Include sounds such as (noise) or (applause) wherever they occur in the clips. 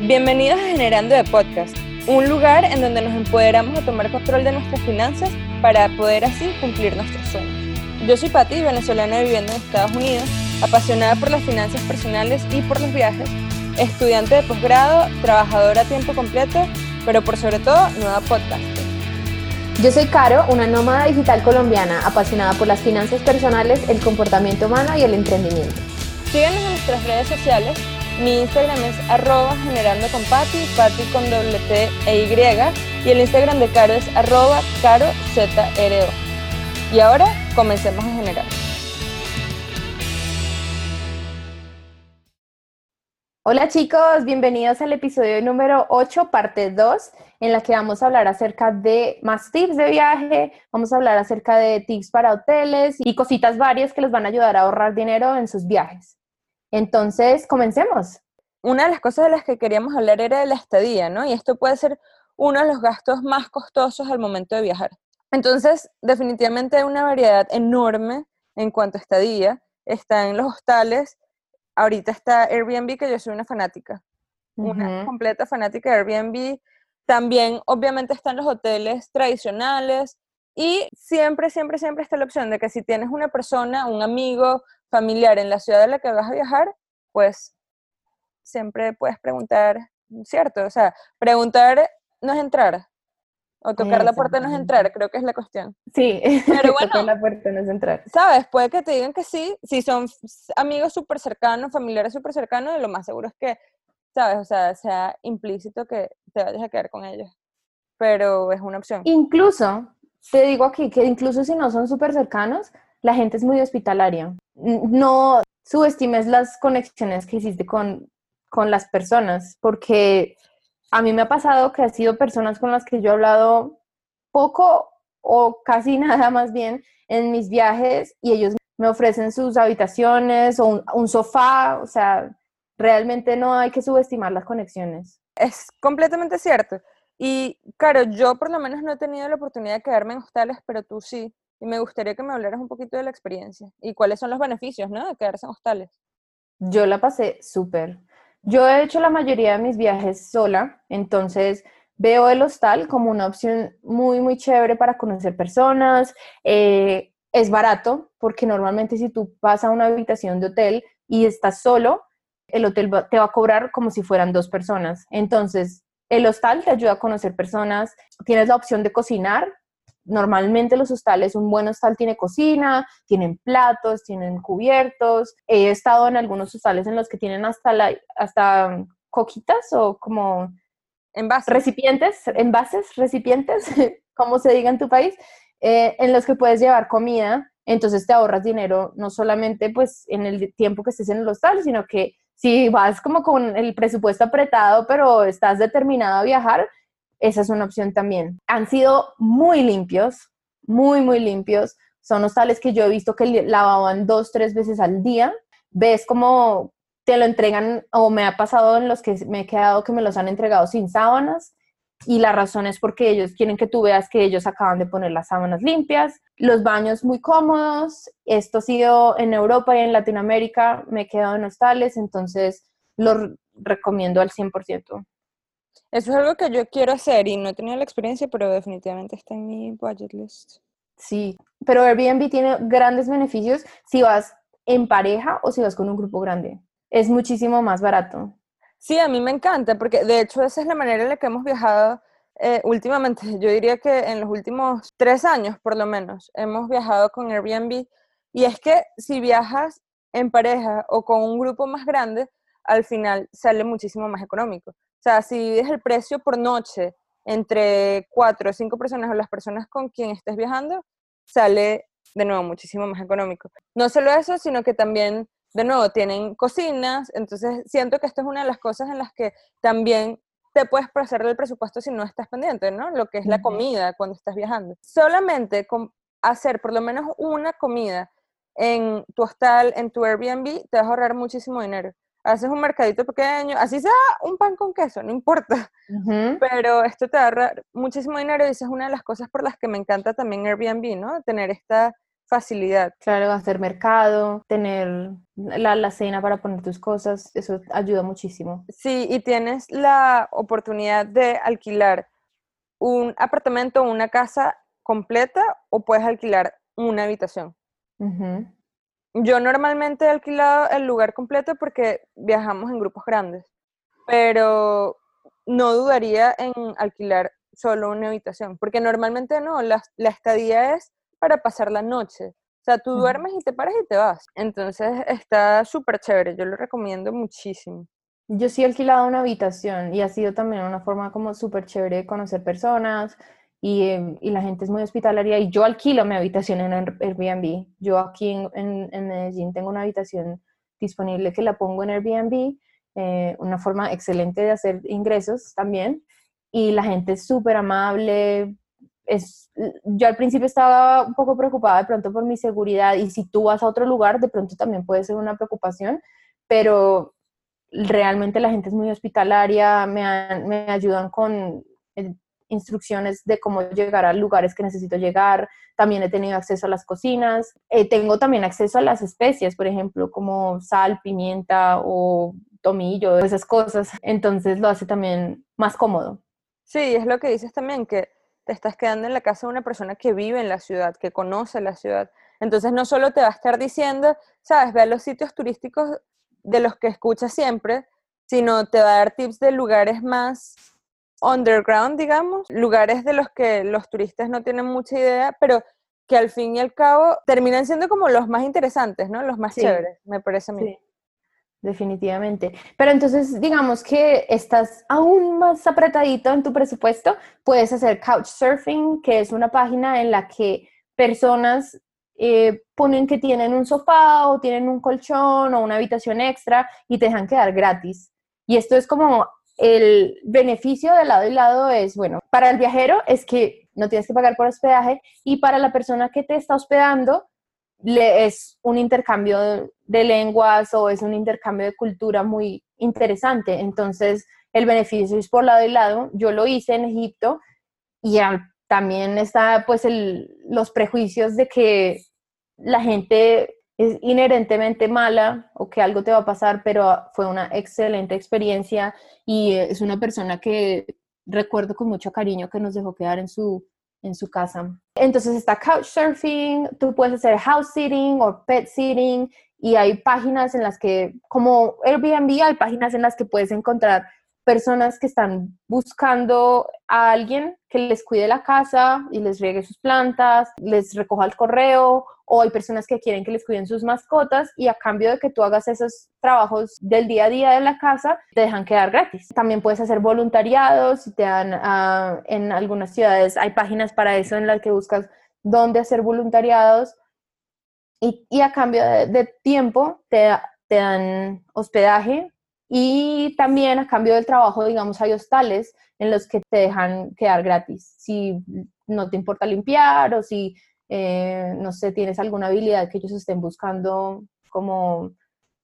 Bienvenidos a Generando de Podcast, un lugar en donde nos empoderamos a tomar control de nuestras finanzas para poder así cumplir nuestros sueños. Yo soy Patti, venezolana viviendo en Estados Unidos, apasionada por las finanzas personales y por los viajes, estudiante de posgrado, trabajadora a tiempo completo, pero por sobre todo nueva podcaster. Yo soy Caro, una nómada digital colombiana apasionada por las finanzas personales, el comportamiento humano y el emprendimiento. Síguenos en nuestras redes sociales. Mi Instagram es arroba generando con Pati, Pati con doble T e Y. Y el Instagram de Caro es arroba caro ZRO. Y ahora comencemos a generar. Hola chicos, bienvenidos al episodio número 8, parte 2, en la que vamos a hablar acerca de más tips de viaje, vamos a hablar acerca de tips para hoteles y cositas varias que les van a ayudar a ahorrar dinero en sus viajes. Entonces, comencemos. Una de las cosas de las que queríamos hablar era de la estadía, ¿no? Y esto puede ser uno de los gastos más costosos al momento de viajar. Entonces, definitivamente hay una variedad enorme en cuanto a estadía. Está en los hostales, ahorita está Airbnb, que yo soy una fanática, una completa fanática de Airbnb. También, obviamente, están los hoteles tradicionales y siempre, siempre, siempre está la opción de que si tienes una persona, un amigo, familiar en la ciudad a la que vas a viajar, pues siempre puedes preguntar, ¿cierto? O sea, preguntar no es entrar, o tocar la puerta no es entrar, creo que es la cuestión. Sí, pero (laughs) bueno, tocar la puerta no es entrar. Sabes, puede que te digan que sí, si son amigos súper cercanos, familiares súper cercanos, lo más seguro es que, sabes, o sea, sea implícito que te vayas a quedar con ellos. Pero es una opción. Incluso, te digo aquí que incluso si no son súper cercanos, la gente es muy hospitalaria. No subestimes las conexiones que hiciste con, con las personas, porque a mí me ha pasado que ha sido personas con las que yo he hablado poco o casi (laughs) nada más bien en mis viajes y ellos me ofrecen sus habitaciones o un, sofá, o sea, realmente no hay que subestimar las conexiones. Es completamente cierto. Y claro, yo por lo menos no he tenido la oportunidad de quedarme en hostales, pero tú sí. Y me gustaría que me hablaras un poquito de la experiencia y cuáles son los beneficios, ¿no? De quedarse en hostales. Yo la pasé súper. Yo he hecho la mayoría de mis viajes sola, entonces veo el hostal como una opción muy, muy chévere para conocer personas. Eh, es barato, porque normalmente si tú vas a una habitación de hotel y estás solo, el hotel te va a cobrar como si fueran dos personas. Entonces, el hostal te ayuda a conocer personas, tienes la opción de cocinar, Normalmente los hostales, un buen hostal tiene cocina, tienen platos, tienen cubiertos. He estado en algunos hostales en los que tienen hasta, la, hasta coquitas o como envases. recipientes, envases, recipientes, (laughs) como se diga en tu país, eh, en los que puedes llevar comida. Entonces te ahorras dinero no solamente pues en el tiempo que estés en el hostal, sino que si vas como con el presupuesto apretado, pero estás determinado a viajar, esa es una opción también. Han sido muy limpios, muy, muy limpios. Son hostales que yo he visto que lavaban dos, tres veces al día. Ves como te lo entregan, o me ha pasado en los que me he quedado que me los han entregado sin sábanas. Y la razón es porque ellos quieren que tú veas que ellos acaban de poner las sábanas limpias, los baños muy cómodos. Esto ha sido en Europa y en Latinoamérica, me he quedado en hostales, entonces lo recomiendo al 100%. Eso es algo que yo quiero hacer y no he tenido la experiencia, pero definitivamente está en mi budget list. Sí, pero Airbnb tiene grandes beneficios si vas en pareja o si vas con un grupo grande. Es muchísimo más barato. Sí, a mí me encanta, porque de hecho esa es la manera en la que hemos viajado eh, últimamente. (laughs) Yo diría que en los últimos tres años, por lo menos, hemos viajado con Airbnb. Y es que si viajas en pareja o con un grupo más grande, al final sale muchísimo más económico. O sea, si divides el precio por noche entre cuatro o cinco personas o las personas con quien estés viajando, sale de nuevo muchísimo más económico. No solo eso, sino que también, de nuevo, tienen cocinas, entonces siento que esto es una de las cosas en las que también te puedes pasar del presupuesto si no estás pendiente, ¿no? Lo que es la comida cuando estás viajando. Solamente con hacer por lo menos una comida en tu hostal, en tu Airbnb, te vas a ahorrar muchísimo dinero haces un mercadito pequeño, así sea un pan con queso, no importa. Pero esto te ahorra muchísimo dinero y esa es una de las cosas por las que me encanta también Airbnb, ¿no? Tener esta facilidad. Claro, hacer mercado, tener la, la cena para poner tus cosas, eso ayuda muchísimo. Sí, y tienes la oportunidad de alquilar un apartamento o una casa completa o puedes alquilar una habitación. Yo normalmente he alquilado el lugar completo porque viajamos en grupos grandes, pero no dudaría en alquilar solo una habitación, porque normalmente no, la, estadía es para pasar la noche. O sea, tú duermes y te paras y te vas. Entonces está súper chévere, yo lo recomiendo muchísimo. Yo sí he alquilado una habitación y ha sido también una forma como súper chévere de conocer personas y, em, y, la gente es muy hospitalaria y yo alquilo mi habitación en Airbnb. Yo aquí en, en, Medellín tengo una habitación disponible que la pongo en Airbnb, eh, una forma excelente de hacer ingresos también y la gente es súper amable. Es, yo al principio estaba un poco preocupada de pronto por mi seguridad y si tú vas a otro lugar de pronto también puede ser una preocupación, pero realmente la gente es muy hospitalaria, me, me ayudan con eh, instrucciones de cómo llegar a lugares que necesito llegar, también he tenido acceso a las cocinas, eh, tengo también acceso a las especias, por ejemplo, como sal, pimienta o tomillo, esas cosas, entonces lo hace también más cómodo. Sí, es lo que dices también, que te estás quedando en la casa de una persona que vive en la ciudad, que conoce la ciudad. Entonces no solo te va a estar diciendo, sabes, ve a los sitios turísticos de los que escuchas siempre, sino te va a dar tips de lugares más underground, digamos, lugares de los que los turistas no tienen mucha idea, pero que al fin y al cabo terminan siendo como los más interesantes, ¿no? Los más chéveres, me parece a mí. Sí, definitivamente. Pero entonces, digamos que estás aún más apretadito en tu presupuesto, puedes hacer Couchsurfing, que es una página en la que personas eh, ponen que tienen un sofá o tienen un colchón o una habitación extra y te dejan quedar gratis. Y esto es como el beneficio de lado y lado es, bueno, para el viajero es que no tienes que pagar por hospedaje y para la persona que te está hospedando le, es un intercambio de lenguas o es un intercambio de cultura muy interesante. Entonces, el beneficio es por lado y lado. Yo lo hice en Egipto y también está pues los prejuicios de que la gente es inherentemente mala o que algo te va a pasar, pero fue una excelente experiencia y es una persona que recuerdo con mucho cariño que nos dejó quedar en su, en su casa. Entonces está Couchsurfing, tú puedes hacer house sitting o pet sitting y hay páginas en las que, como Airbnb, hay páginas en las que puedes encontrar personas que están buscando a alguien que les cuide la casa y les riegue sus plantas, les recoja el correo, o hay personas que quieren que les cuiden sus mascotas y a cambio de que tú hagas esos trabajos del día a día de la casa, te dejan quedar gratis. También puedes hacer voluntariados y te dan, ah, en algunas ciudades hay páginas para eso en las que buscas dónde hacer voluntariados y, y a cambio de, tiempo te, te dan hospedaje y también a cambio del trabajo, digamos, hay hostales en los que te dejan quedar gratis. Si no te importa limpiar o si, eh, no sé, tienes alguna habilidad que ellos estén buscando como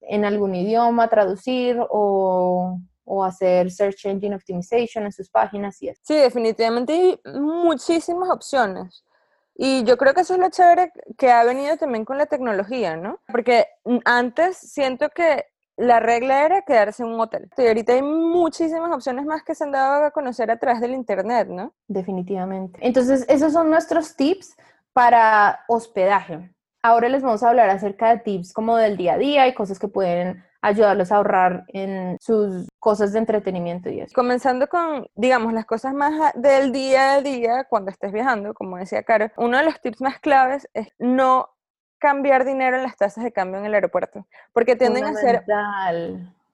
en algún idioma, traducir o, o hacer search engine optimization en sus páginas y eso. Sí, definitivamente hay muchísimas opciones. Y yo creo que eso es lo chévere que ha venido también con la tecnología, ¿no? Porque antes siento que la regla era quedarse en un hotel. Y ahorita hay muchísimas opciones más que se han dado a conocer a través del Internet, ¿no? Definitivamente. Entonces, esos son nuestros tips para hospedaje. Ahora les vamos a hablar acerca de tips como del día a día y cosas que pueden ayudarlos a ahorrar en sus cosas de entretenimiento y eso. Comenzando con, digamos, las cosas más del día a día cuando estés viajando, como decía Caro, uno de los tips más claves es no cambiar dinero en las tasas de cambio en el aeropuerto, porque tienden a ser...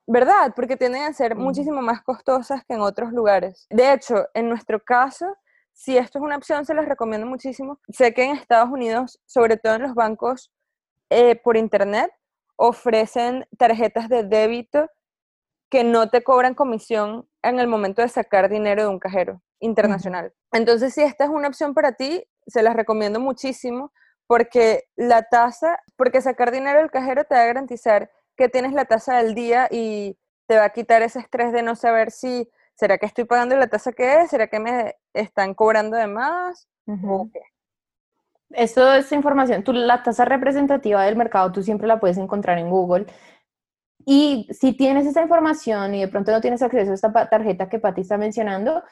¿Verdad? Porque tienden a ser muchísimo más costosas que en otros lugares. De hecho, en nuestro caso, si esto es una opción, se las recomiendo muchísimo. Sé que en Estados Unidos, sobre todo en los bancos eh, por internet, ofrecen tarjetas de débito que no te cobran comisión en el momento de sacar dinero de un cajero internacional. Entonces, si esta es una opción para ti, se las recomiendo muchísimo porque la tasa, porque sacar dinero del cajero te va a garantizar que tienes la tasa del día y te va a quitar ese estrés de no saber si, ¿será que estoy pagando la tasa que es? ¿Será que me están cobrando de más? Esto es información. Tú, la tasa representativa del mercado, tú siempre la puedes encontrar en Google. Y si tienes esa información y de pronto no tienes acceso a esta tarjeta que Pati está mencionando,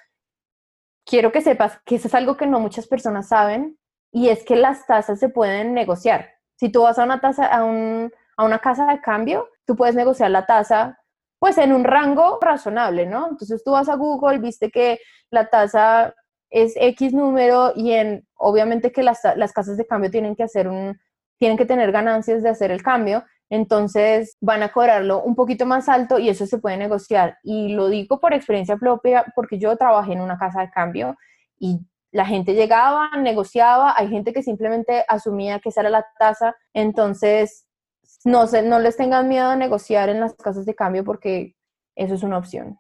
quiero que sepas que eso es algo que no muchas personas saben y es que las tasas se pueden negociar. Si tú vas a una tasa, a, un, a una casa de cambio, tú puedes negociar la tasa pues en un rango razonable, ¿no? Entonces tú vas a Google, viste que la tasa es X número y en, obviamente que las, las casas de cambio tienen que hacer un, tienen que tener ganancias de hacer el cambio, entonces van a cobrarlo un poquito más alto y eso se puede negociar. Y lo digo por experiencia propia porque yo trabajé en una casa de cambio y la gente llegaba, negociaba, hay gente que simplemente asumía que esa era la tasa, entonces no, se, no les tengan miedo a negociar en las casas de cambio porque eso es una opción.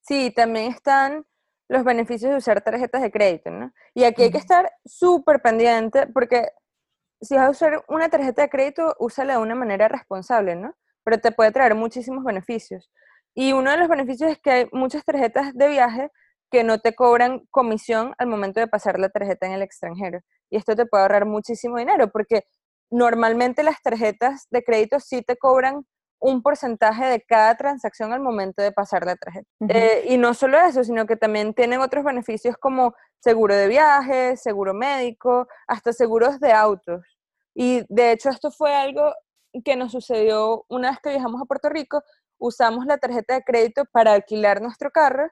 Sí, también están los beneficios de usar tarjetas de crédito, ¿no? Y aquí hay que estar súper pendiente porque si vas a usar una tarjeta de crédito, úsala de una manera responsable, ¿no? Pero te puede traer muchísimos beneficios. Y uno de los beneficios es que hay muchas tarjetas de viaje que no te cobran comisión al momento de pasar la tarjeta en el extranjero. Y esto te puede ahorrar muchísimo dinero porque normalmente las tarjetas de crédito sí te cobran un porcentaje de cada transacción al momento de pasar la tarjeta. Eh, y no solo eso, sino que también tienen otros beneficios como seguro de viaje, seguro médico, hasta seguros de autos. Y de hecho esto fue algo que nos sucedió una vez que viajamos a Puerto Rico, usamos la tarjeta de crédito para alquilar nuestro carro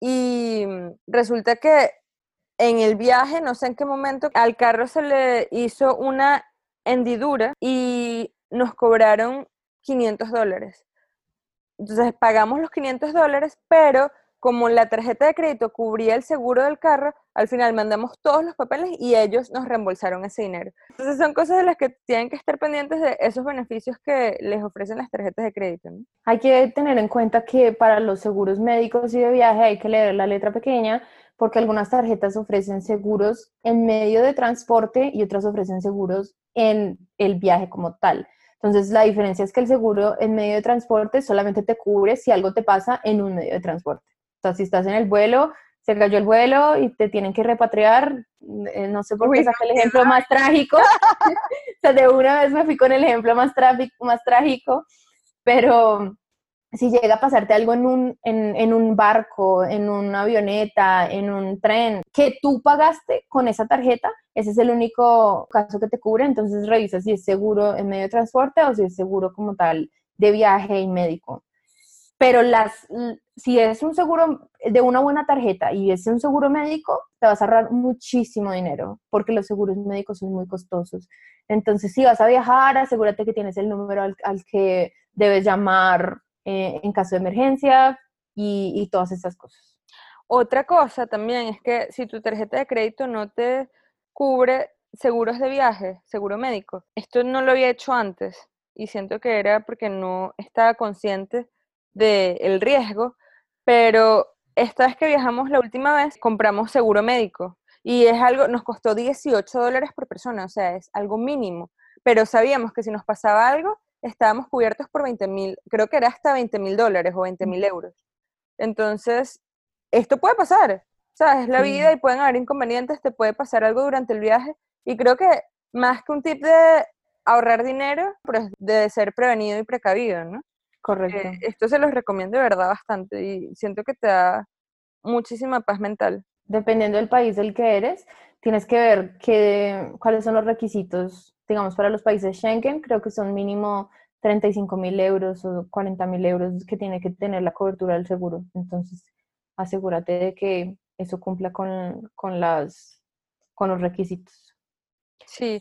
y resulta que en el viaje, no sé en qué momento, al carro se le hizo una hendidura y nos cobraron 500 dólares. Entonces pagamos los 500 dólares, pero como la tarjeta de crédito cubría el seguro del carro, al final mandamos todos los papeles y ellos nos reembolsaron ese dinero. Entonces son cosas de las que tienen que estar pendientes de esos beneficios que les ofrecen las tarjetas de crédito. Hay que tener en cuenta que para los seguros médicos y de viaje hay que leer la letra pequeña porque algunas tarjetas ofrecen seguros en medio de transporte y otras ofrecen seguros en el viaje como tal. Entonces, la diferencia es que el seguro en medio de transporte solamente te cubre si algo te pasa en un medio de transporte. O sea, si estás en el vuelo, se cayó el vuelo y te tienen que repatriar, eh, no sé por qué saqué el ejemplo más trágico. (laughs) o sea, de una vez me fui con el ejemplo más, más trágico, pero si llega a pasarte algo en un, en, en, un barco, en una avioneta, en un tren, que tú pagaste con esa tarjeta, ese es el único caso que te cubre, entonces revisa si es seguro en medio de transporte o si es seguro como tal de viaje y médico. Pero las, si es un seguro de una buena tarjeta y es un seguro médico, te vas a ahorrar muchísimo dinero, porque los seguros médicos son muy costosos. Entonces, si vas a viajar, asegúrate que tienes el número al, que debes llamar eh, en caso de emergencia y, y todas esas cosas. Otra cosa también es que si tu tarjeta de crédito no te cubre seguros de viaje, seguro médico, esto no lo había hecho antes y siento que era porque no estaba consciente del riesgo, pero esta vez que viajamos la última vez compramos seguro médico y es algo, nos costó 18 dólares por persona, o sea, es algo mínimo, pero sabíamos que si nos pasaba algo, estábamos cubiertos por 20 mil, creo que era hasta 20 mil dólares o 20 mil euros. Entonces, esto puede pasar, ¿sabes? Es la vida y pueden haber inconvenientes, te puede pasar algo durante el viaje. Y creo que más que un tip de ahorrar dinero, pues de ser prevenido y precavido, ¿no? Correcto. Eh, esto se los recomiendo de verdad bastante y siento que te da muchísima paz mental. Dependiendo del país del que eres, tienes que ver que, cuáles son los requisitos digamos, para los países Schengen, creo que son mínimo 35 mil euros o 40 mil euros que tiene que tener la cobertura del seguro. Entonces, asegúrate de que eso cumpla con, con, las, con los requisitos. Sí.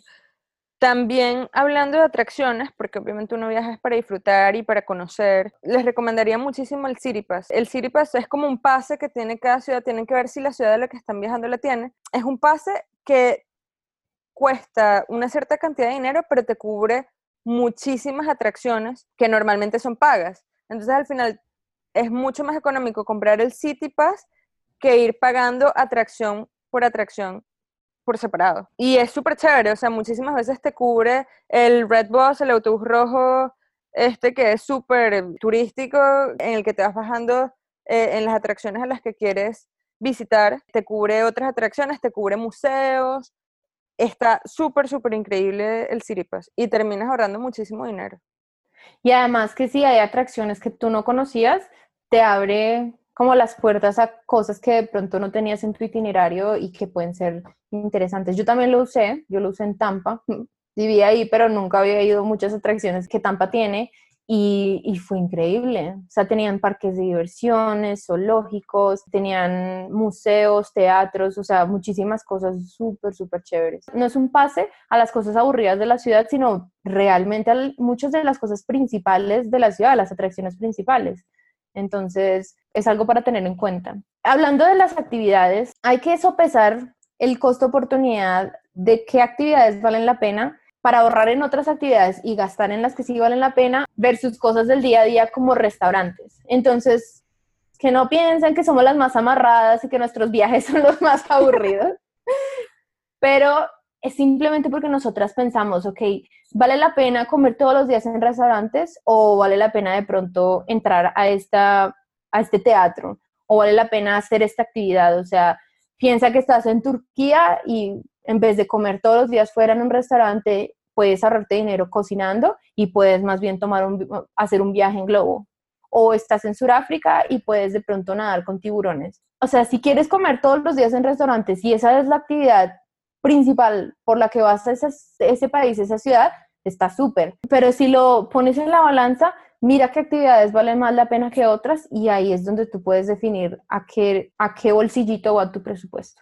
También hablando de atracciones, porque obviamente uno viaja para disfrutar y para conocer, les recomendaría muchísimo el City Pass. El City Pass es como un pase que tiene cada ciudad, tienen que ver si la ciudad de la que están viajando la tiene. Es un pase que cuesta una cierta cantidad de dinero, pero te cubre muchísimas atracciones que normalmente son pagas. Entonces al final es mucho más económico comprar el City Pass que ir pagando atracción por atracción por separado. Y es súper chévere, o sea, muchísimas veces te cubre el Red Bus, el autobús rojo, este que es súper turístico, en el que te vas bajando eh, en las atracciones a las que quieres visitar, te cubre otras atracciones, te cubre museos, está súper, súper increíble el City Pass y terminas ahorrando muchísimo dinero. Y además que si hay atracciones que tú no conocías, te abre como las puertas a cosas que de pronto no tenías en tu itinerario y que pueden ser interesantes. Yo también lo usé, yo lo usé en Tampa, (laughs) vivía ahí, pero nunca había ido a muchas atracciones que Tampa tiene y, fue increíble. O sea, tenían parques de diversiones, zoológicos, tenían museos, teatros, o sea, muchísimas cosas súper, súper chéveres. No es un pase a las cosas aburridas de la ciudad, sino realmente a muchas de las cosas principales de la ciudad, las atracciones principales. Entonces, es algo para tener en cuenta. Hablando de las actividades, hay que sopesar el costo-oportunidad de qué actividades valen la pena para ahorrar en otras actividades y gastar en las que sí valen la pena versus cosas del día a día como restaurantes. Entonces, que no piensen que somos las más amarradas y que nuestros viajes (laughs) son los más aburridos, (laughs) pero es simplemente porque nosotras pensamos, ok, ¿vale la pena comer todos los días en restaurantes o vale la pena de pronto entrar a, esta, a este teatro o vale la pena hacer esta actividad? O sea, piensa que estás en Turquía y en vez de comer todos los días fuera en un restaurante, puedes ahorrarte dinero cocinando y puedes más bien tomar un, hacer un viaje en globo. O estás en Sudáfrica y puedes de pronto nadar con tiburones. O sea, si quieres comer todos los días en restaurantes y esa es la actividad principal por la que vas a ese país, esa ciudad, está súper. Pero si lo pones en la balanza, mira qué actividades valen más la pena que otras y ahí es donde tú puedes definir a qué, a qué bolsillito va tu presupuesto.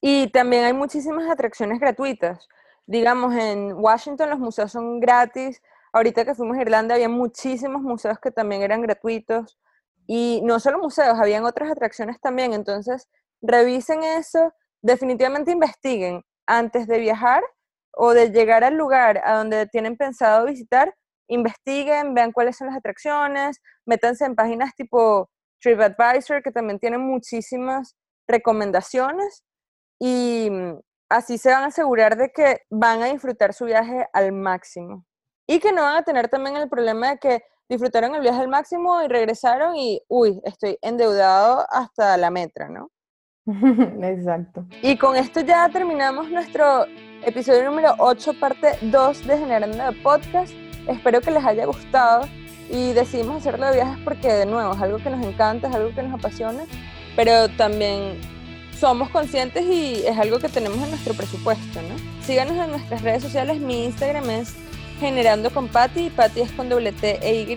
Y también hay muchísimas atracciones gratuitas. Digamos, en Washington los museos son gratis. Ahorita que fuimos a Irlanda había muchísimos museos que también eran gratuitos. Y no solo museos, habían otras atracciones también. Entonces, revisen eso, definitivamente investiguen antes de viajar o de llegar al lugar a donde tienen pensado visitar, investiguen, vean cuáles son las atracciones, métanse en páginas tipo TripAdvisor, que también tienen muchísimas recomendaciones y mm, así se van a asegurar de que van a disfrutar su viaje al máximo. Y que no van a tener también el problema de que disfrutaron el viaje al máximo y regresaron y, uy, estoy endeudado hasta la metra, ¿no? (laughs) Exacto. Y con esto ya terminamos nuestro episodio número 8, parte 2 de Generando de Podcast. Espero que les haya gustado y decidimos hacerlo de viajes porque, de nuevo, es algo que nos encanta, es algo que nos apasiona, pero también somos conscientes y es algo que tenemos en nuestro presupuesto, ¿no? Síganos en nuestras redes sociales. Mi Instagram es Generando con Patti. Patti es con doble T e Y.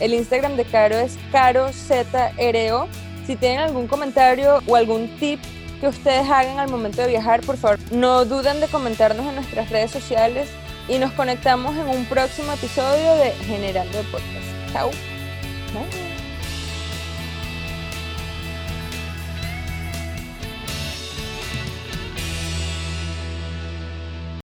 El Instagram de Caro es CaroZRO. Si tienen algún comentario o algún tip que ustedes hagan al momento de viajar, por favor, no duden de comentarnos en nuestras redes sociales y nos conectamos en un próximo episodio de Generando Podcast. Chao. Bye.